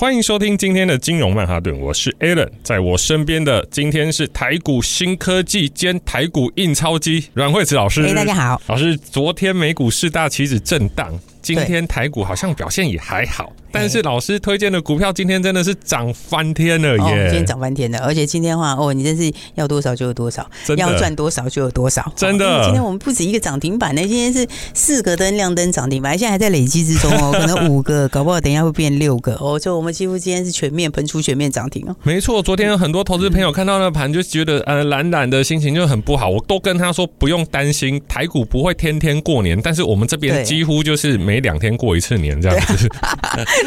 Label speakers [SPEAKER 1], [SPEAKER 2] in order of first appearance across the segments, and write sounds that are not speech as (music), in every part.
[SPEAKER 1] 欢迎收听今天的金融曼哈顿，我是 Alan，在我身边的今天是台股新科技兼台股印钞机阮惠慈老师。
[SPEAKER 2] 哎，大家好，
[SPEAKER 1] 老师，昨天美股四大期指震荡。今天台股好像表现也还好，但是老师推荐的股票今天真的是涨翻天了耶！哦、
[SPEAKER 2] 今天涨翻天了，而且今天的话，哦，你真是要多少就有多少，要赚多少就有多少，
[SPEAKER 1] 真的。
[SPEAKER 2] 哦、今天我们不止一个涨停板呢，今天是四个灯亮灯涨停板，现在还在累积之中哦，(laughs) 可能五个，搞不好等一下会变六个哦。就我们几乎今天是全面喷出全面涨停哦。
[SPEAKER 1] 没错，昨天很多投资朋友看到那盘就觉得呃懒懒的心情就很不好，我都跟他说不用担心，台股不会天天过年，但是我们这边几乎就是每两天过一次。年这样子，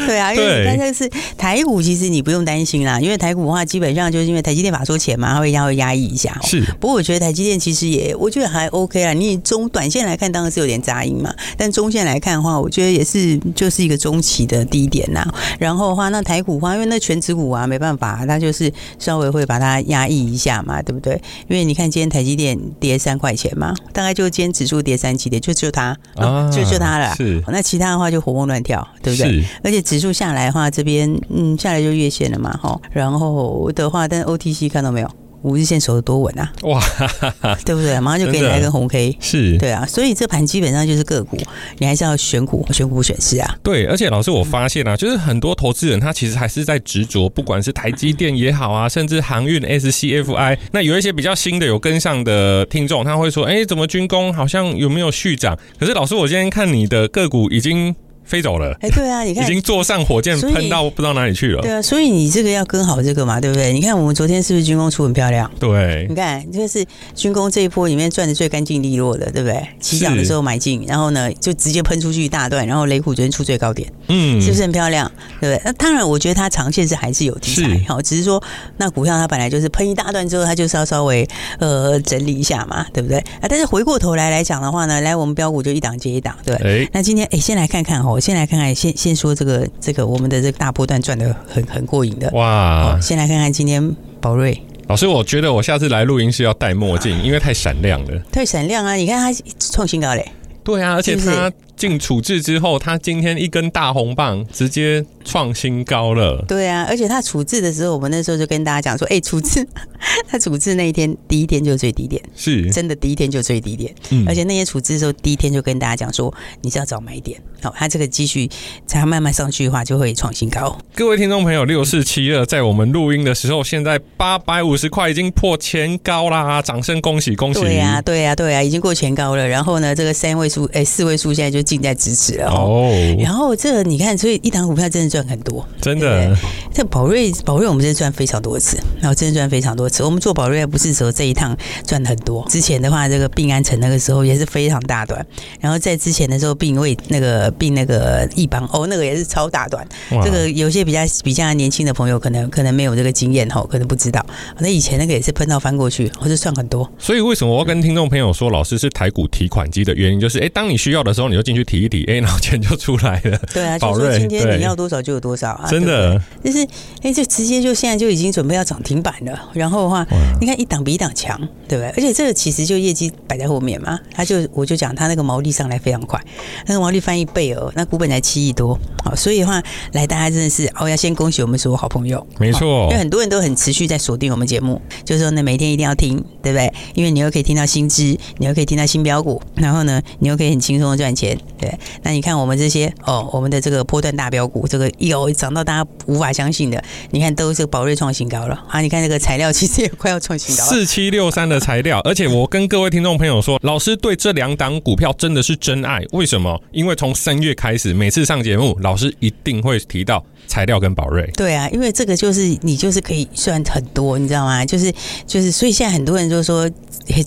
[SPEAKER 2] 对啊，(laughs) 因为但是台股其实你不用担心啦，因为台股的话基本上就是因为台积电法说钱嘛，它会压会压抑一下。
[SPEAKER 1] 是，
[SPEAKER 2] 不过我觉得台积电其实也我觉得还 OK 啦。你中短线来看当然是有点杂音嘛，但中线来看的话，我觉得也是就是一个中期的低点呐。然后的话，那台股的话，因为那全指股啊没办法，它就是稍微会把它压抑一下嘛，对不对？因为你看今天台积电跌三块钱嘛，大概就今天指数跌三七点，就只有它啊，就就它了。
[SPEAKER 1] 是，
[SPEAKER 2] 那其他的话就。活蹦乱跳，对不对？而且指数下来的话，这边嗯下来就月线了嘛，哈。然后的话，但 OTC 看到没有？五日线守得多稳啊！哇，(laughs) 对不对？马上就给你来个红 K，
[SPEAKER 1] 是
[SPEAKER 2] 对啊。所以这盘基本上就是个股，你还是要选股、选股选市啊。
[SPEAKER 1] 对，而且老师，我发现啊，就是很多投资人他其实还是在执着，不管是台积电也好啊，(laughs) 甚至航运 SCFI，那有一些比较新的有跟上的听众，他会说：“哎，怎么军工好像有没有续涨？”可是老师，我今天看你的个股已经。飞走了，
[SPEAKER 2] 哎，对啊，你看，
[SPEAKER 1] 已经坐上火箭喷到不知道哪里去了。
[SPEAKER 2] 对啊，所以你这个要跟好这个嘛，对不对？你看我们昨天是不是军工出很漂亮？
[SPEAKER 1] 对，
[SPEAKER 2] 你看就是军工这一波里面赚的最干净利落的，对不对？起涨的时候买进，然后呢就直接喷出去一大段，然后雷虎昨天出最高点，嗯，是不是很漂亮？对不对？那当然，我觉得它长线是还是有题材，好，只是说那股票它本来就是喷一大段之后，它就是要稍微呃整理一下嘛，对不对？啊，但是回过头来来讲的话呢，来我们标股就一档接一档，对。哎，那今天哎，先来看看哈，我先来看看先。先说这个这个我们的这个大波段赚的很很过瘾的哇！先来看看今天宝瑞
[SPEAKER 1] 老师，我觉得我下次来录音是要戴墨镜，因为太闪亮了。
[SPEAKER 2] 太闪亮啊！你看它创新高嘞。
[SPEAKER 1] 对啊，而且它进处置之后，他今天一根大红棒直接创新高了。
[SPEAKER 2] 对啊，而且他处置的时候，我们那时候就跟大家讲说，哎，处置 (laughs) 他处置那一天第一天就最低点，是真的第一天就最低点。嗯，而且那些处置的时候，第一天就跟大家讲说，你是要找买点。好，它这个继续才慢慢上去的话，就会创新高。
[SPEAKER 1] 各位听众朋友，六四七二在我们录音的时候，现在八百五十块已经破前高啦！掌声恭喜恭喜！
[SPEAKER 2] 对呀、啊，对呀、啊，对呀、啊，已经过前高了。然后呢，这个三位数，哎，四位数现在就近在咫尺了哦。然后这个你看，所以一档股票真的赚很多，
[SPEAKER 1] 真的。
[SPEAKER 2] 这宝瑞，宝瑞我们真的赚非常多次，然后真的赚非常多次。我们做宝瑞不是说这一趟赚很多，之前的话，这个并安城那个时候也是非常大段。然后在之前的时候，并为那个并那个一帮哦，那个也是超大段。这个有些比较比较年轻的朋友，可能可能没有这个经验哈，可能不知道。那以前那个也是喷到翻过去，或者赚很多。
[SPEAKER 1] 所以为什么我要跟听众朋友说，老师是台股提款机的原因，就是哎，当你需要的时候，你就进去提一提，哎，然后钱就出来了。
[SPEAKER 2] 对啊，宝瑞，今天你要多少就有多少啊，
[SPEAKER 1] 真的。
[SPEAKER 2] 就是哎，就直接就现在就已经准备要涨停板了。(laughs) 然后的话，你看一档比一档强，对不对？而且这个其实就业绩摆在后面嘛，他就我就讲他那个毛利上来非常快，那个毛利翻一倍哦，那股本才七亿多。好，所以的话来，大家真的是哦，要先恭喜我们所有好朋友，
[SPEAKER 1] 没错，
[SPEAKER 2] 因为很多人都很持续在锁定我们节目，就是说呢，每天一定要听，对不对？因为你又可以听到新知，你又可以听到新标股，然后呢，你又可以很轻松的赚钱，对。那你看我们这些哦，我们的这个波段大标股，这个有涨到大家无法相信的，你看都是宝瑞创新高了啊！你看这个材料其实也快要创新高了，
[SPEAKER 1] 四七六三的材料，而且我跟各位听众朋友说，老师对这两档股票真的是真爱，为什么？因为从三月开始，每次上节目，老师一定会提到。材料跟宝瑞，
[SPEAKER 2] 对啊，因为这个就是你就是可以算很多，你知道吗？就是就是，所以现在很多人就说，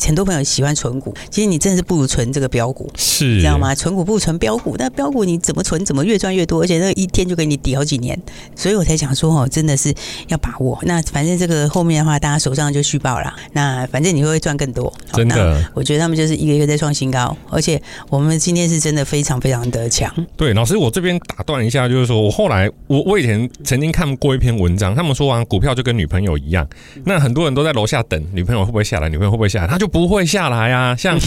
[SPEAKER 2] 很多朋友喜欢存股，其实你真的是不如存这个标股，
[SPEAKER 1] 是，
[SPEAKER 2] 你知道吗？存股不如存标股，那标股你怎么存怎么越赚越多，而且那一天就给你抵好几年，所以我才想说哦，真的是要把握。那反正这个后面的话，大家手上就续报了。那反正你会赚更多，
[SPEAKER 1] 真的。
[SPEAKER 2] 我觉得他们就是一个一个在创新高，而且我们今天是真的非常非常的强。
[SPEAKER 1] 对，老师，我这边打断一下，就是说我后来我我以前曾经看过一篇文章，他们说啊，股票就跟女朋友一样，那很多人都在楼下等女朋友会不会下来，女朋友会不会下来，他就不会下来啊。像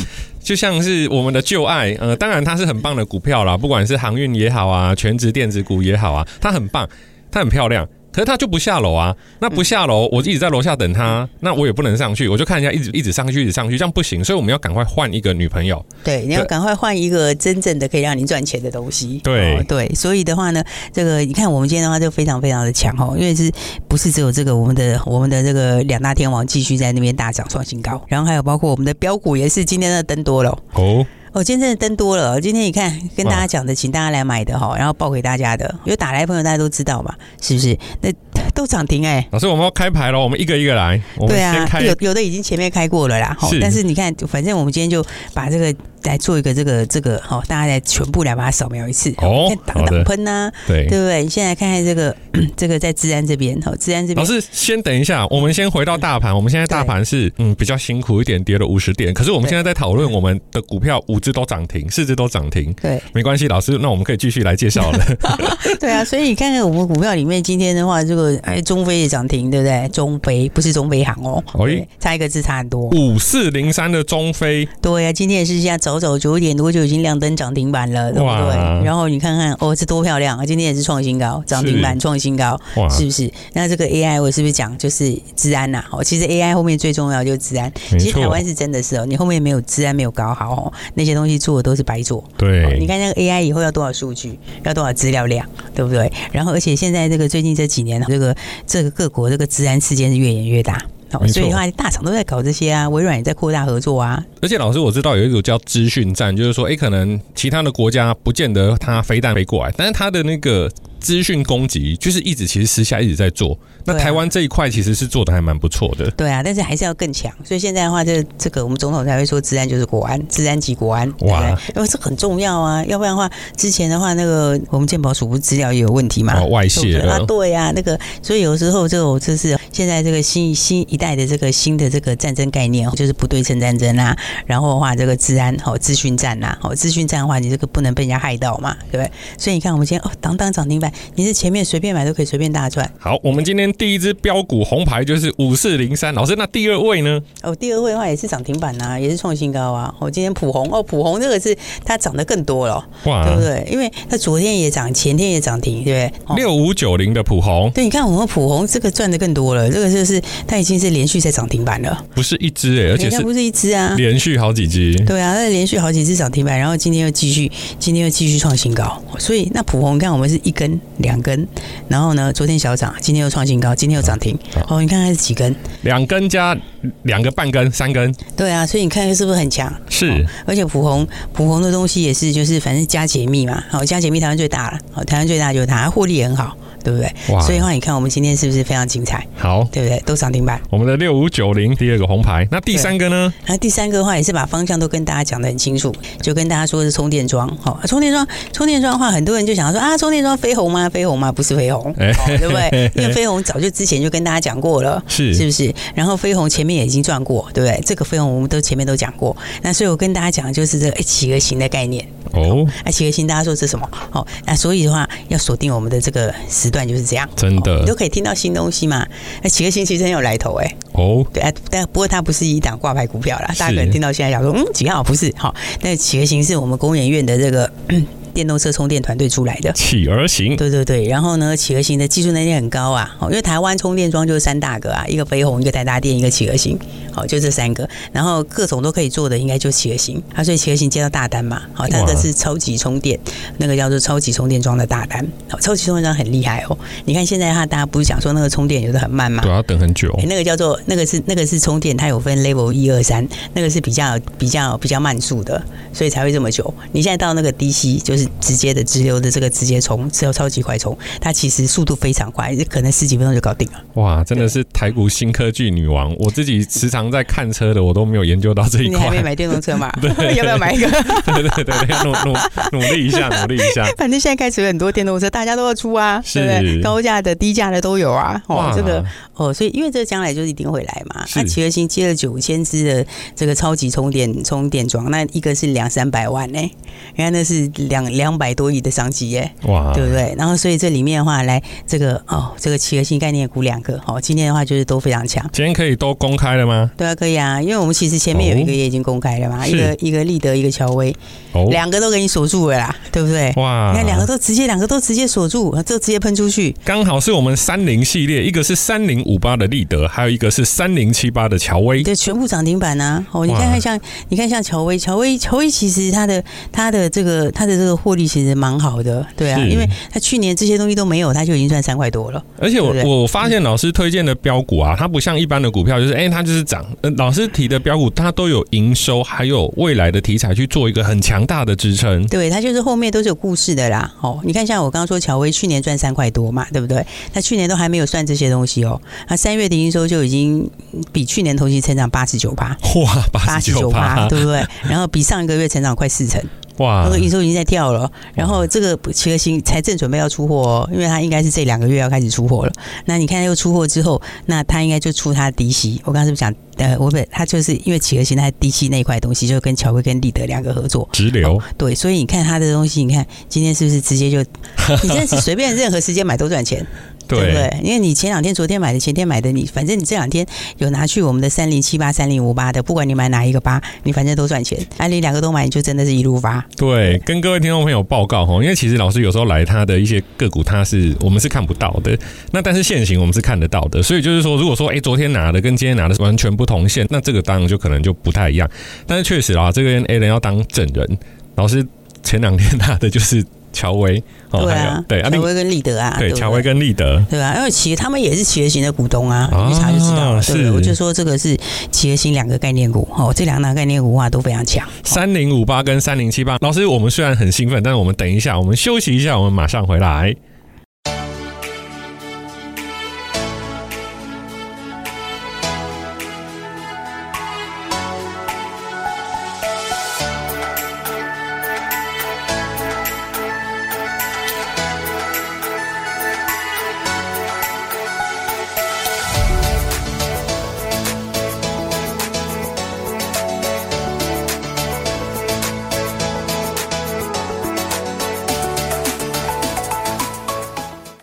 [SPEAKER 1] 就像是我们的旧爱，呃，当然它是很棒的股票啦，不管是航运也好啊，全职电子股也好啊，它很棒，它很漂亮。可是他就不下楼啊，那不下楼，我一直在楼下等他，那我也不能上去，我就看一下，一直一直上去，一直上去，这样不行，所以我们要赶快换一个女朋友。
[SPEAKER 2] 对，你要赶快换一个真正的可以让你赚钱的东西。
[SPEAKER 1] 对、
[SPEAKER 2] 哦、对，所以的话呢，这个你看我们今天的话就非常非常的强哦，因为是不是只有这个我们的我们的这个两大天王继续在那边大涨创新高，然后还有包括我们的标股也是今天的登多了哦。哦，今天真的登多了。今天你看，跟大家讲的，请大家来买的哈，然后报给大家的，有打来的朋友大家都知道嘛，是不是？那 (laughs) 都涨停哎。
[SPEAKER 1] 老师，我们要开牌了，我们一个一个来。
[SPEAKER 2] 对啊，有有的已经前面开过了啦。是。但是你看，反正我们今天就把这个来做一个这个这个哦，大家来全部来把它扫描一次。哦。挡挡喷呐，对对不对？你现在看看这个 (clears throat) 这个在资安这边哈，资安这边。
[SPEAKER 1] 老师，先等一下，我们先回到大盘。我们现在大盘是嗯比较辛苦一点，跌了五十点。可是我们现在在讨论我们的股票五只都涨停。四只都涨停，对，没关系，老师，那我们可以继续来介绍了。(laughs)
[SPEAKER 2] 对啊，所以你看看我们股票里面今天的话，这个哎，中非也涨停，对不对？中非不是中菲航哦，哎，差一个字差很多。
[SPEAKER 1] 五四零三的中非，
[SPEAKER 2] 对啊，今天也是现在早早九点多就已经亮灯涨停板了，对不对？然后你看看哦，这多漂亮啊！今天也是创新高，涨停板创新高，是不是？那这个 AI 我是不是讲就是治安呐？哦，其实 AI 后面最重要就是治安。其实台湾是真的是哦，你后面没有治安没有搞好哦，那些东西做的都是。白做，
[SPEAKER 1] 对，
[SPEAKER 2] 你看那个 AI 以后要多少数据，要多少资料量，对不对？然后，而且现在这个最近这几年，这个这个各国这个治安事件是越演越大，所以的话，大厂都在搞这些啊，微软也在扩大合作啊。
[SPEAKER 1] 而且，老师我知道有一种叫资讯战，就是说，哎，可能其他的国家不见得他飞弹飞过来，但是他的那个。资讯攻击就是一直其实私下一直在做，那台湾这一块其实是做的还蛮不错的。
[SPEAKER 2] 对啊，但是还是要更强。所以现在的话，这这个我们总统才会说，治安就是国安，治安即国安。哇，因为这很重要啊，要不然的话，之前的话那个我们健保署不资料也有问题嘛，
[SPEAKER 1] 哦、外泄了。
[SPEAKER 2] 啊，对呀、啊，那个所以有时候这种就是现在这个新新一代的这个新的这个战争概念，就是不对称战争啊，然后的话这个治安哦，资讯战呐，哦，资讯战的话，你这个不能被人家害到嘛，对不对？所以你看我们今天哦，当当涨停板。你是前面随便买都可以随便大赚。
[SPEAKER 1] 好，我们今天第一只标股红牌就是五四零三。老师，那第二位呢？
[SPEAKER 2] 哦，第二位的话也是涨停板呐、啊，也是创新高啊。我、哦、今天普红哦，普红这个是它涨得更多了，哇，对不对？因为它昨天也涨，前天也涨停，对不对？
[SPEAKER 1] 六五九零的普红，
[SPEAKER 2] 对，你看我们普红这个赚得更多了，这个就是它已经是连续在涨停板了，
[SPEAKER 1] 不是一只哎、欸，而且是
[SPEAKER 2] 不是一只啊？
[SPEAKER 1] 连续好几只，
[SPEAKER 2] 对啊，它连续好几只涨停板，然后今天又继续，今天又继续创新高，所以那普红，你看我们是一根、两根。然后呢，昨天小涨，今天又创新高，今天又涨停。哦，你看看是几根？
[SPEAKER 1] 两根加两个半根，三根。
[SPEAKER 2] 对啊，所以你看是不是很强？
[SPEAKER 1] 是、
[SPEAKER 2] 哦。而且普红普红的东西也是，就是反正加解密嘛。好，加解密台湾最大了。好，台湾最大就是它，获利也很好。对不对？哇！所以的话，你看我们今天是不是非常精彩？
[SPEAKER 1] 好，
[SPEAKER 2] 对不对？都涨停板。
[SPEAKER 1] 我们的六五九零第二个红牌，那第三个呢？
[SPEAKER 2] 那第三个的话也是把方向都跟大家讲的很清楚，就跟大家说是充电桩。好，充电桩，充电桩的话，很多人就想说啊，充电桩飞鸿吗？飞鸿吗？不是飞鸿，对不对？因为飞鸿早就之前就跟大家讲过了，(laughs) 是是不是？然后飞鸿前面也已经赚过，对不对？这个飞鸿我们都前面都讲过。那所以我跟大家讲的就是这个企鹅型的概念。哦，那企鹅型大家说是什么？哦，那所以的话要锁定我们的这个时段就是这样。
[SPEAKER 1] 真的，
[SPEAKER 2] 你都可以听到新东西嘛？那企鹅星其实很有来头哎、欸。哦，对啊，但不过它不是一档挂牌股票啦。大家可能听到现在想说，嗯，几号不是？好，那企鹅型是我们工研院的这个。电动车充电团队出来的。
[SPEAKER 1] 企鹅型，
[SPEAKER 2] 对对对，然后呢，企鹅型的技术能力很高啊，因为台湾充电桩就是三大个啊，一个飞鸿，一个台达电，一个企鹅型，好，就这三个，然后各种都可以做的，应该就企鹅型，啊，所以企鹅型接到大单嘛，好，它的是超级充电，那个叫做超级充电桩的大单，好，超级充电桩很厉害哦，你看现在哈，大家不是讲说那个充电有的很慢吗？
[SPEAKER 1] 对，要等很久，
[SPEAKER 2] 那个叫做那个是那个是充电，它有分 level 一二三，那个是比较比较比较慢速的，所以才会这么久。你现在到那个 DC 就是直接的直流的这个直接冲，只有超级快充，它其实速度非常快，可能十几分钟就搞定了。
[SPEAKER 1] 哇，真的是台股新科技女王！我自己时常在看车的，我都没有研究到这一块。
[SPEAKER 2] 你还没买电动车嘛？(laughs) 对，要不要买一个？(laughs)
[SPEAKER 1] 对对对对，努努 (laughs) 努力一下，努力一下。
[SPEAKER 2] 反正现在开始有很多电动车，大家都要出啊，是对不对？高价的、低价的都有啊。哦，这个哦，所以因为这将来就一定会来嘛。那奇锌新接了九千支的这个超级充电充电桩，那一个是两三百万呢、欸，你看那是两两百多亿的商机耶，哇，对不对？然后所以这里面的话，来这个哦，这个企鹅新概念股两个，哦，今天的话就是都非常强。
[SPEAKER 1] 今天可以都公开了吗？
[SPEAKER 2] 对啊，可以啊，因为我们其实前面有一个也已经公开了嘛，一个一个立德，一个乔威，两个都给你锁住了啦，对不对？哇，你看两个都直接两个都直接锁住，这直接喷出去，
[SPEAKER 1] 刚好是我们三零系列，一个是三零五八的立德，还有一个是三零七八的乔威，
[SPEAKER 2] 对，全部涨停板啊！哦，你看看像你看像乔威，乔威乔威其实它的它的这个它的这个获利其实蛮好的，对啊，因为他去年这些东西都没有，他就已经赚三块多了。
[SPEAKER 1] 而且我我发现老师推荐的标股啊，它不像一般的股票，就是哎、欸，它就是涨。老师提的标股，它都有营收，还有未来的题材去做一个很强大的支撑。
[SPEAKER 2] 对，它就是后面都是有故事的啦。哦，你看像我刚刚说乔威去年赚三块多嘛，对不对？他去年都还没有算这些东西哦，那三月的营收就已经比去年同期成长八十九趴，
[SPEAKER 1] 哇，八十九趴，
[SPEAKER 2] 对不对？然后比上一个月成长快四成。哇！那个营收已经在跳了，然后这个企鹅星才正准备要出货哦，因为它应该是这两个月要开始出货了。那你看又出货之后，那它应该就出它的低息。我刚刚是不是讲，呃，我本它就是因为奇锌新它低息那一块东西，就跟乔威跟立德两个合作
[SPEAKER 1] 直流、哦。
[SPEAKER 2] 对，所以你看它的东西，你看今天是不是直接就，(laughs) 你现在是随便任何时间买都赚钱。对不对？因为你前两天、昨天买的、前天买的，你反正你这两天有拿去我们的三零七八、三零五八的，不管你买哪一个八，你反正都赚钱。啊，利两个都买，你就真的是一路发。
[SPEAKER 1] 对，跟各位听众朋友报告哈，因为其实老师有时候来他的一些个股，他是我们是看不到的。那但是现行我们是看得到的，所以就是说，如果说哎，昨天拿的跟今天拿的是完全不同线，那这个当然就可能就不太一样。但是确实啊，这个 Alan 要当证人，老师前两天拿的就是。乔威，哦、
[SPEAKER 2] 对啊，对，乔威跟立德啊，
[SPEAKER 1] 对，乔威跟立德，
[SPEAKER 2] 对啊，因为奇他们也是企业型的股东啊，一查就知道了。是，我就说这个是企业型两个概念股，哦，这两大概念股话都非常强。
[SPEAKER 1] 三零五八跟三零七八，老师，我们虽然很兴奋，但是我们等一下，我们休息一下，我们马上回来。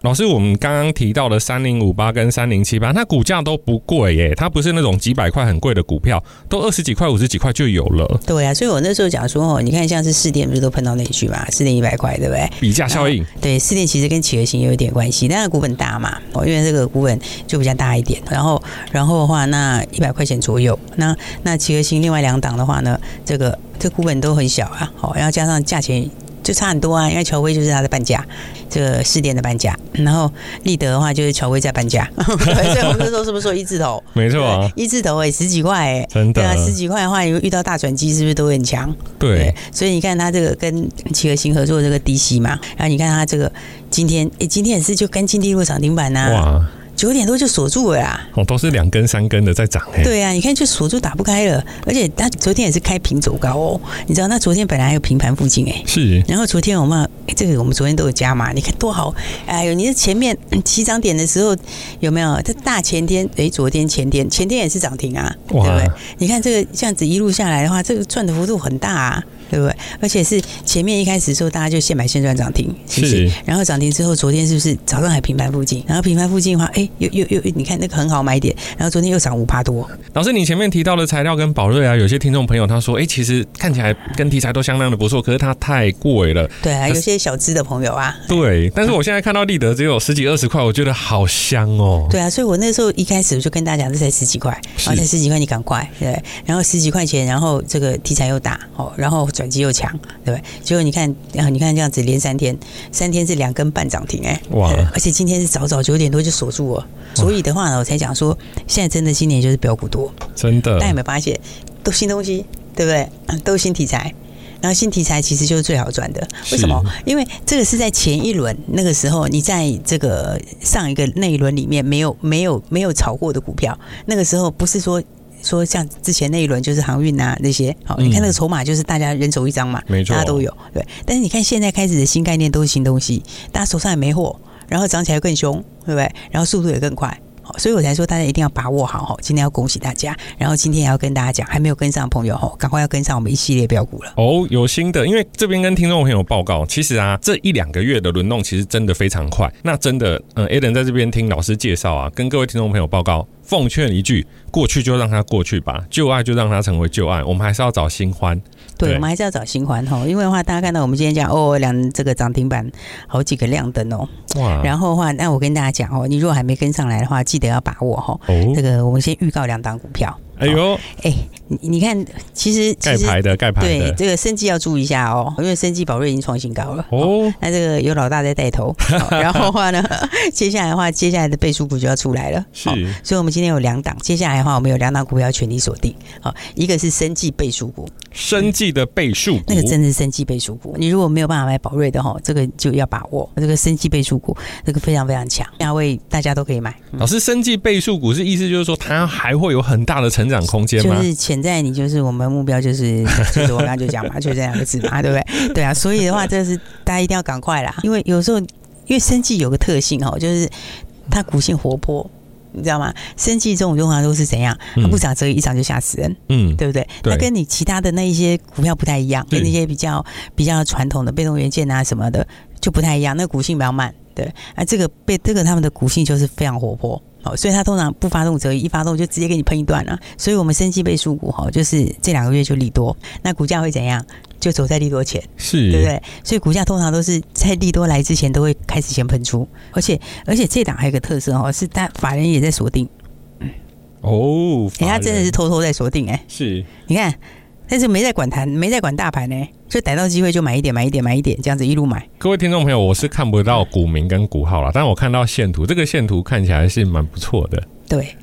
[SPEAKER 1] 老师，我们刚刚提到的三零五八跟三零七八，它股价都不贵耶，它不是那种几百块很贵的股票，都二十几块、五十几块就有了。
[SPEAKER 2] 对啊，所以我那时候讲说哦，你看像是四电不是都喷到那里去嘛？四电一百块，对不对？
[SPEAKER 1] 比价效应。
[SPEAKER 2] 对，四电其实跟企鹅型有一点关系，但是股本大嘛，哦，因为这个股本就比较大一点。然后，然后的话，那一百块钱左右，那那企鹅型另外两档的话呢，这个这股本都很小啊，好，然后加上价钱。就差很多啊，因为乔威就是它的半价，这个士电的半价，然后立德的话就是乔威在半价，(laughs) 所以我们那时候是不是说一字头？
[SPEAKER 1] 没错、啊，
[SPEAKER 2] 一字头哎、欸，十几块哎、欸，
[SPEAKER 1] 真的，
[SPEAKER 2] 对啊，十几块的话，你遇到大转机是不是都很强？
[SPEAKER 1] 对，
[SPEAKER 2] 对，所以你看它这个跟奇锌新合作这个低息嘛，然后你看它这个今天，哎，今天也是就干净利落涨停板呐、啊。哇九点多就锁住了呀！
[SPEAKER 1] 哦，都是两根三根的在涨哎。
[SPEAKER 2] 对啊，你看就锁住打不开了，而且它昨天也是开平走高哦。你知道，那昨天本来还有平盘附近哎。
[SPEAKER 1] 是。
[SPEAKER 2] 然后昨天我们哎，这个我们昨天都有加嘛，你看多好。哎呦，你的前面起涨点的时候有没有？这大前天哎，昨天前天前天也是涨停啊，对不对？你看这个这样子一路下来的话，这个赚的幅度很大啊。对不对？而且是前面一开始的时候，大家就现买现赚涨停，是不是？然后涨停之后，昨天是不是早上还平盘附近？然后平盘附近的话，哎，又又又，你看那个很好买点。然后昨天又涨五趴多。
[SPEAKER 1] 老师，你前面提到的材料跟宝瑞啊，有些听众朋友他说，哎，其实看起来跟题材都相当的不错，可是它太贵了。
[SPEAKER 2] 对啊，有些小资的朋友啊。
[SPEAKER 1] 对，但是我现在看到立德只有十几二十块，我觉得好香哦。
[SPEAKER 2] 对啊，所以我那时候一开始我就跟大家讲，这才十几块，然后才十几块，你赶快对。然后十几块钱，然后这个题材又大哦，然后转机又强。对不对？结果你看，你看这样子连三天，三天是两根半涨停哎，哇！而且今天是早早九点多就锁住了，所以的话呢，我才讲说，现在真的今年就是标股多，
[SPEAKER 1] 真的。
[SPEAKER 2] 大家有没有发现，都新东西，对不对？(coughs) 都新题材。然后新题材其实就是最好赚的。为什么？因为这个是在前一轮那个时候，你在这个上一个那一轮里面没有没有没有炒过的股票，那个时候不是说说像之前那一轮就是航运啊那些，好，你看那个筹码就是大家人手一张嘛，
[SPEAKER 1] 没错，
[SPEAKER 2] 大家都有对。但是你看现在开始的新概念都是新东西，大家手上也没货，然后涨起来更凶，对不对？然后速度也更快。所以我才说大家一定要把握好哈！今天要恭喜大家，然后今天也要跟大家讲，还没有跟上的朋友哈，赶快要跟上我们一系列标股了
[SPEAKER 1] 哦。有新的，因为这边跟听众朋友报告，其实啊，这一两个月的轮动其实真的非常快。那真的，嗯，Alan 在这边听老师介绍啊，跟各位听众朋友报告。奉劝一句，过去就让它过去吧，旧爱就让它成为旧爱，我们还是要找新欢。
[SPEAKER 2] 对，我们还是要找新环哈，因为的话，大家看到我们今天讲哦，两这个涨停板，好几个亮灯哦。哇！然后的话，那我跟大家讲哦，你如果还没跟上来的话，记得要把握哈。哦。这个我们先预告两档股票。哎呦，哎，你你看，其实
[SPEAKER 1] 盖牌的盖牌的，
[SPEAKER 2] 对这个生计要注意一下哦，因为生计宝瑞已经创新高了哦。那这个有老大在带头，(laughs) 然后的话呢，接下来的话，接下来的倍数股就要出来了。是，所以我们今天有两档，接下来的话，我们有两档股票全力锁定。好，一个是生计倍数股，
[SPEAKER 1] 生计的倍数股，
[SPEAKER 2] 那个真的是生计倍数股。你如果没有办法买宝瑞的哈，这个就要把握这个生计倍数股，这个非常非常强，价位大家都可以买。
[SPEAKER 1] 老师，生计倍数股是意思就是说它还会有很大的成。长空间吗
[SPEAKER 2] 就是潜在，你就是我们目标，就是就是我刚刚就讲嘛，就这两个字嘛，对不对？对啊，所以的话，这是大家一定要赶快啦，因为有时候，因为生计有个特性哦，就是它股性活泼，你知道吗？生技这种通常都是怎样？它不涨则已，一涨就吓死人，嗯，对不对？那跟你其他的那一些股票不太一样，跟那些比较比较传统的被动元件啊什么的就不太一样，那股性比较慢，对啊，这个被这个他们的股性就是非常活泼。所以它通常不发动则已，一发动就直接给你喷一段了。所以我们生技倍数股哈，就是这两个月就利多，那股价会怎样？就走在利多前，
[SPEAKER 1] 是
[SPEAKER 2] 对不对？所以股价通常都是在利多来之前都会开始先喷出，而且而且这档还有个特色哦，是大法人也在锁定。
[SPEAKER 1] 哦，
[SPEAKER 2] 人家真的是偷偷在锁定哎，
[SPEAKER 1] 是，
[SPEAKER 2] 你看。但是没在管盘，没在管大盘呢，就逮到机会就买一点，买一点，买一点，这样子一路买。
[SPEAKER 1] 各位听众朋友，我是看不到股名跟股号了，但是我看到线图，这个线图看起来是蛮不错的。
[SPEAKER 2] 对，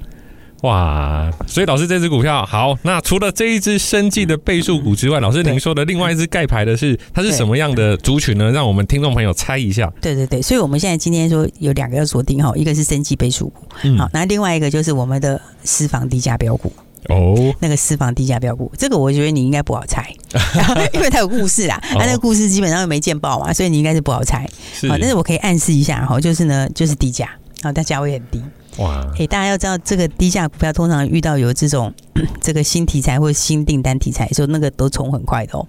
[SPEAKER 1] 哇，所以老师这只股票好。那除了这一只生计的倍数股之外，老师您说的另外一只盖牌的是它是什么样的族群呢？让我们听众朋友猜一下。
[SPEAKER 2] 对对对，所以我们现在今天说有两个要锁定哈，一个是生计倍数股，嗯、好，那另外一个就是我们的私房低价标股。哦，那个私房低价标股，这个我觉得你应该不好猜，(laughs) (laughs) 因为它有故事啦。它、哦、那个故事基本上又没见报嘛，所以你应该是不好猜。是，但是我可以暗示一下哈，就是呢，就是低价，然后它价位很低。哇，诶，大家要知道，这个低价股票通常遇到有这种 (clears throat) 这个新题材或者新订单题材的时候，那个都冲很快的哦，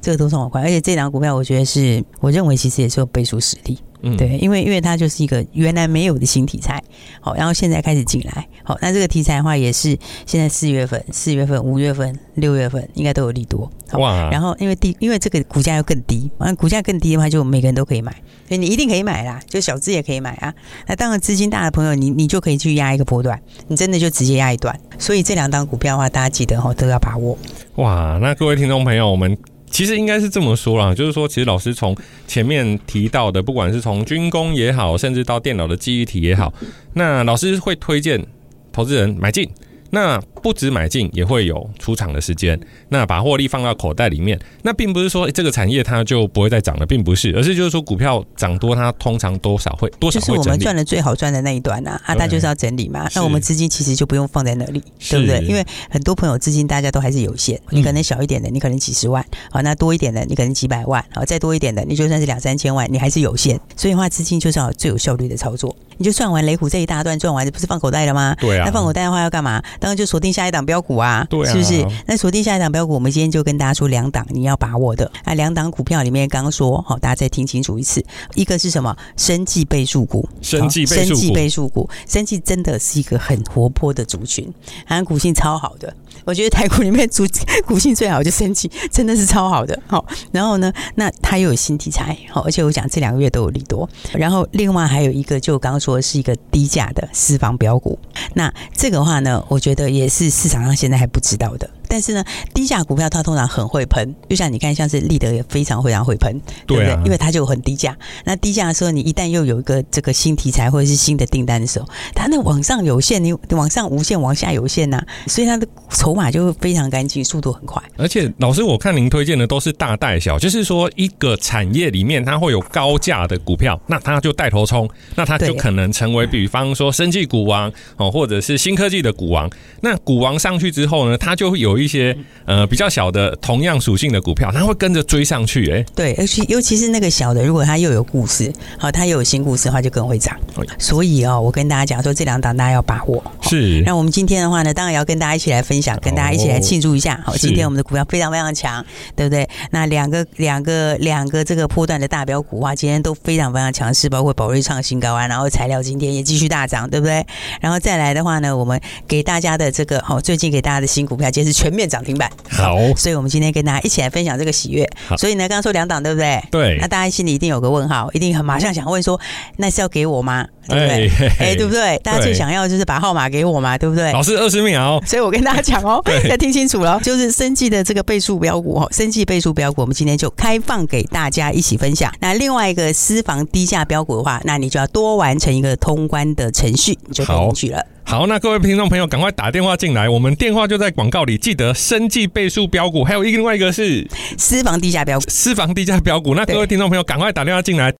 [SPEAKER 2] 这个都冲很快。而且这档股票，我觉得是，我认为其实也是有倍数实力。嗯，对，因为因为它就是一个原来没有的新题材，好，然后现在开始进来，好，那这个题材的话也是现在四月份、四月份、五月份、六月份应该都有利多，哇，然后因为低，因为这个股价又更低，完了股价更低的话，就每个人都可以买，所以你一定可以买啦，就小资也可以买啊。那当然资金大的朋友，你你就可以去压一个波段，你真的就直接压一段。所以这两档股票的话，大家记得哈都要把握。
[SPEAKER 1] 哇，那各位听众朋友，我们。其实应该是这么说啦，就是说，其实老师从前面提到的，不管是从军工也好，甚至到电脑的记忆体也好，那老师会推荐投资人买进。那不止买进，也会有出场的时间。那把获利放到口袋里面，那并不是说这个产业它就不会再涨了，并不是，而是就是说股票涨多，它通常多少会多少。
[SPEAKER 2] 就是我们赚的最好赚的那一段啊，啊，它就是要整理嘛。那我们资金其实就不用放在那里，对不对？因为很多朋友资金大家都还是有限，你可能小一点的，你可能几十万啊，那多一点的，你可能几百万啊，再多一点的，你就算是两三千万，你还是有限。所以的话，资金就是要最有效率的操作。你就算完雷虎这一大段赚完，不是放口袋了吗？对啊。那放口袋的话要干嘛？当然就锁定下一档标股啊，对啊，是不是？那锁定下一档标股，我们今天就跟大家说两档你要把握的啊，两档股票里面刚刚说好，大家再听清楚一次，一个是什么？生技倍数股，
[SPEAKER 1] 生技倍数股，
[SPEAKER 2] 生技倍数股，生技真的是一个很活泼的族群，好像股性超好的。我觉得台股里面股 (laughs) 股性最好就生技，真的是超好的。好，然后呢，那它又有新题材，好，而且我讲这两个月都有利多。然后另外还有一个，就刚刚说的是一个低价的私房标股。那这个的话呢，我觉得也是是市场上现在还不知道的。但是呢，低价股票它通常很会喷，就像你看，像是立德也非常非常会喷，对不对？因为它就很低价。那低价的时候，你一旦又有一个这个新题材或者是新的订单的时候，它那往上有限，你往上无限，往下有限呐、啊，所以它的筹码就会非常干净，速度很快。
[SPEAKER 1] 而且老师，我看您推荐的都是大带小，就是说一个产业里面它会有高价的股票，那它就带头冲，那它就可能成为比方说生技股王哦，或者是新科技的股王。那股王上去之后呢，它就会有一些呃比较小的同样属性的股票，它会跟着追上去。哎，
[SPEAKER 2] 对，而且尤其是那个小的，如果它又有故事，好，它又有新故事的话，就更会涨。所以哦，我跟大家讲说，这两档大家要把握。
[SPEAKER 1] 是。
[SPEAKER 2] 那我们今天的话呢，当然要跟大家一起来分享，跟大家一起来庆祝一下。好，今天我们的股票非常非常强，对不对？那两个两个两个这个波段的大标股啊，今天都非常非常强势，包括宝瑞创新高啊，然后材料今天也继续大涨，对不对？然后再来的话呢，我们给大家的这个好，最近给大家的新股票，今天是全面涨停板。
[SPEAKER 1] 好，
[SPEAKER 2] 所以我们今天跟大家一起来分享这个喜悦。所以呢，刚刚说两档，对不对？
[SPEAKER 1] 对。
[SPEAKER 2] 那大家心里一定有个问号，一定很马上想问说，那是要给我吗？对不对？哎，对不对？大家最想要就是把号码给我嘛，对不对？
[SPEAKER 1] 老师二十秒，
[SPEAKER 2] 所以我跟大家讲哦，(laughs) 要听清楚了，就是生计的这个倍数标股哦，生计倍数标股，我们今天就开放给大家一起分享。那另外一个私房低价标股的话，那你就要多完成一个通关的程序，你就可以进去了。
[SPEAKER 1] 好，那各位听众朋友，赶快打电话进来，我们电话就在广告里。记得生计倍数标股，还有另外一个是
[SPEAKER 2] 私房低价标股，
[SPEAKER 1] 私房低价标股。那各位听众朋友，赶快打电话进来。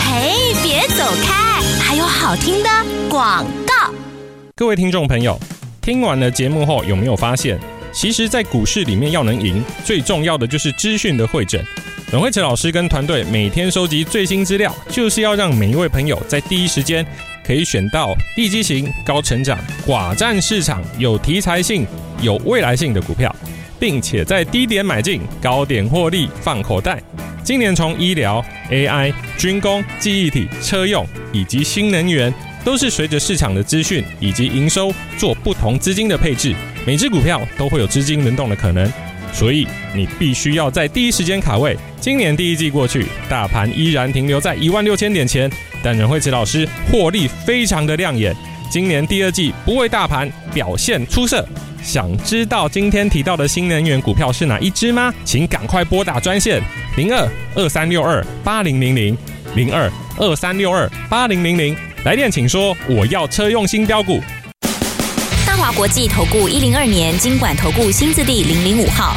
[SPEAKER 3] 嘿，别走开，还有好听的广告。
[SPEAKER 1] 各位听众朋友，听完了节目后，有没有发现，其实，在股市里面要能赢，最重要的就是资讯的会诊。阮慧慈老师跟团队每天收集最新资料，就是要让每一位朋友在第一时间。可以选到地基型、高成长、寡占市场、有题材性、有未来性的股票，并且在低点买进，高点获利放口袋。今年从医疗、AI、军工、记忆体、车用以及新能源，都是随着市场的资讯以及营收做不同资金的配置，每只股票都会有资金轮动的可能。所以你必须要在第一时间卡位。今年第一季过去，大盘依然停留在一万六千点前，但任慧慈老师获利非常的亮眼。今年第二季不为大盘表现出色。想知道今天提到的新能源股票是哪一支吗？请赶快拨打专线零二二三六二八零零零零二二三六二八零零零，来电请说我要车用新标股。
[SPEAKER 3] 大华国际投顾一零二年经管投顾新字第零零五号。